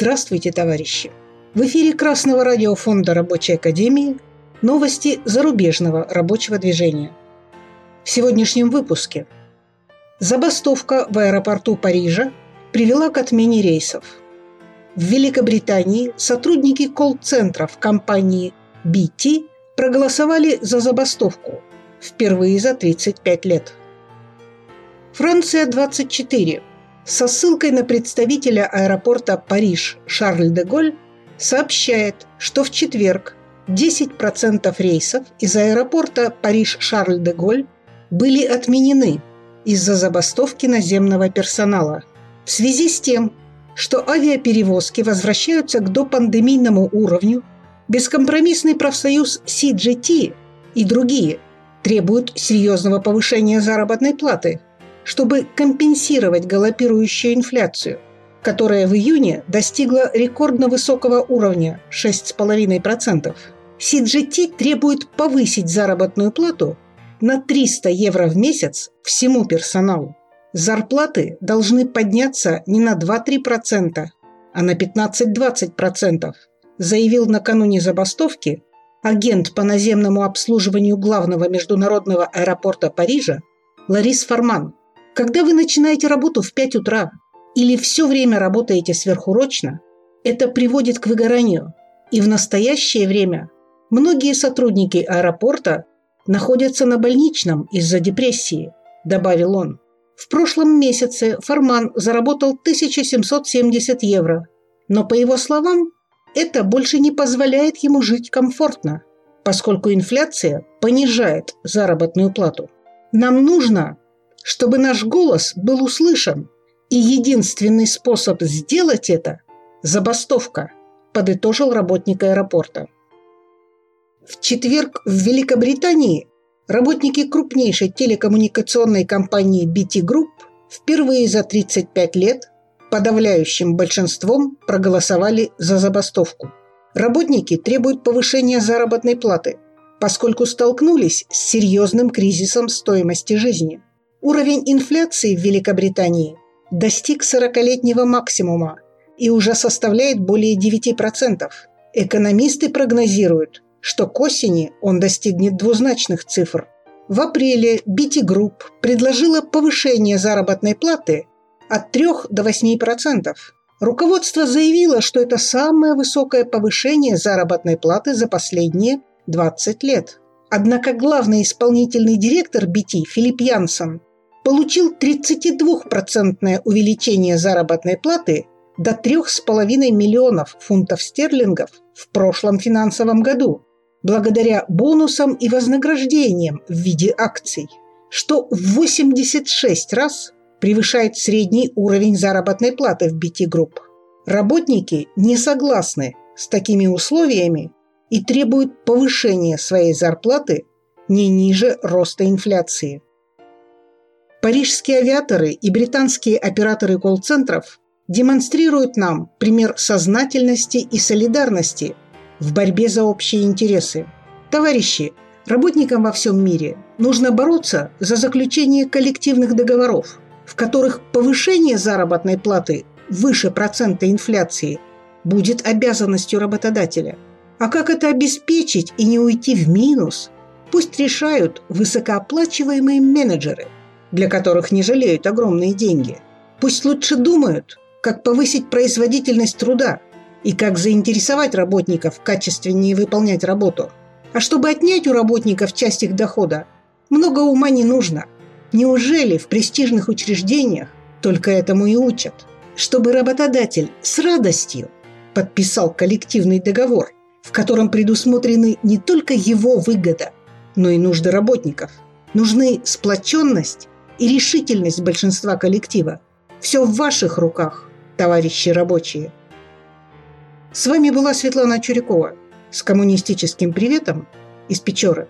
Здравствуйте, товарищи! В эфире Красного радиофонда Рабочей Академии новости зарубежного рабочего движения. В сегодняшнем выпуске Забастовка в аэропорту Парижа привела к отмене рейсов. В Великобритании сотрудники колл-центров компании BT проголосовали за забастовку впервые за 35 лет. Франция 24 со ссылкой на представителя аэропорта Париж Шарль де Голь сообщает, что в четверг 10% рейсов из аэропорта Париж Шарль де Голь были отменены из-за забастовки наземного персонала. В связи с тем, что авиаперевозки возвращаются к допандемийному уровню, бескомпромиссный профсоюз CGT и другие требуют серьезного повышения заработной платы – чтобы компенсировать галопирующую инфляцию, которая в июне достигла рекордно высокого уровня – 6,5%. CGT требует повысить заработную плату на 300 евро в месяц всему персоналу. Зарплаты должны подняться не на 2-3%, а на 15-20%, заявил накануне забастовки агент по наземному обслуживанию главного международного аэропорта Парижа Ларис Фарман – когда вы начинаете работу в 5 утра или все время работаете сверхурочно, это приводит к выгоранию. И в настоящее время многие сотрудники аэропорта находятся на больничном из-за депрессии, добавил он. В прошлом месяце Фарман заработал 1770 евро, но, по его словам, это больше не позволяет ему жить комфортно, поскольку инфляция понижает заработную плату. Нам нужно чтобы наш голос был услышан. И единственный способ сделать это – забастовка, подытожил работник аэропорта. В четверг в Великобритании работники крупнейшей телекоммуникационной компании BT Group впервые за 35 лет подавляющим большинством проголосовали за забастовку. Работники требуют повышения заработной платы, поскольку столкнулись с серьезным кризисом стоимости жизни – Уровень инфляции в Великобритании достиг 40-летнего максимума и уже составляет более 9%. Экономисты прогнозируют, что к осени он достигнет двузначных цифр. В апреле BT Group предложила повышение заработной платы от 3 до 8%. Руководство заявило, что это самое высокое повышение заработной платы за последние 20 лет. Однако главный исполнительный директор BT Филипп Янсон получил 32% увеличение заработной платы до 3,5 миллионов фунтов стерлингов в прошлом финансовом году, благодаря бонусам и вознаграждениям в виде акций, что в 86 раз превышает средний уровень заработной платы в BT Group. Работники не согласны с такими условиями и требуют повышения своей зарплаты не ниже роста инфляции – Парижские авиаторы и британские операторы колл-центров демонстрируют нам пример сознательности и солидарности в борьбе за общие интересы. Товарищи, работникам во всем мире нужно бороться за заключение коллективных договоров, в которых повышение заработной платы выше процента инфляции будет обязанностью работодателя. А как это обеспечить и не уйти в минус, пусть решают высокооплачиваемые менеджеры – для которых не жалеют огромные деньги. Пусть лучше думают, как повысить производительность труда и как заинтересовать работников качественнее выполнять работу. А чтобы отнять у работников часть их дохода, много ума не нужно. Неужели в престижных учреждениях только этому и учат? Чтобы работодатель с радостью подписал коллективный договор, в котором предусмотрены не только его выгода, но и нужды работников. Нужны сплоченность и решительность большинства коллектива. Все в ваших руках, товарищи рабочие. С вами была Светлана Чурякова с коммунистическим приветом из Печоры.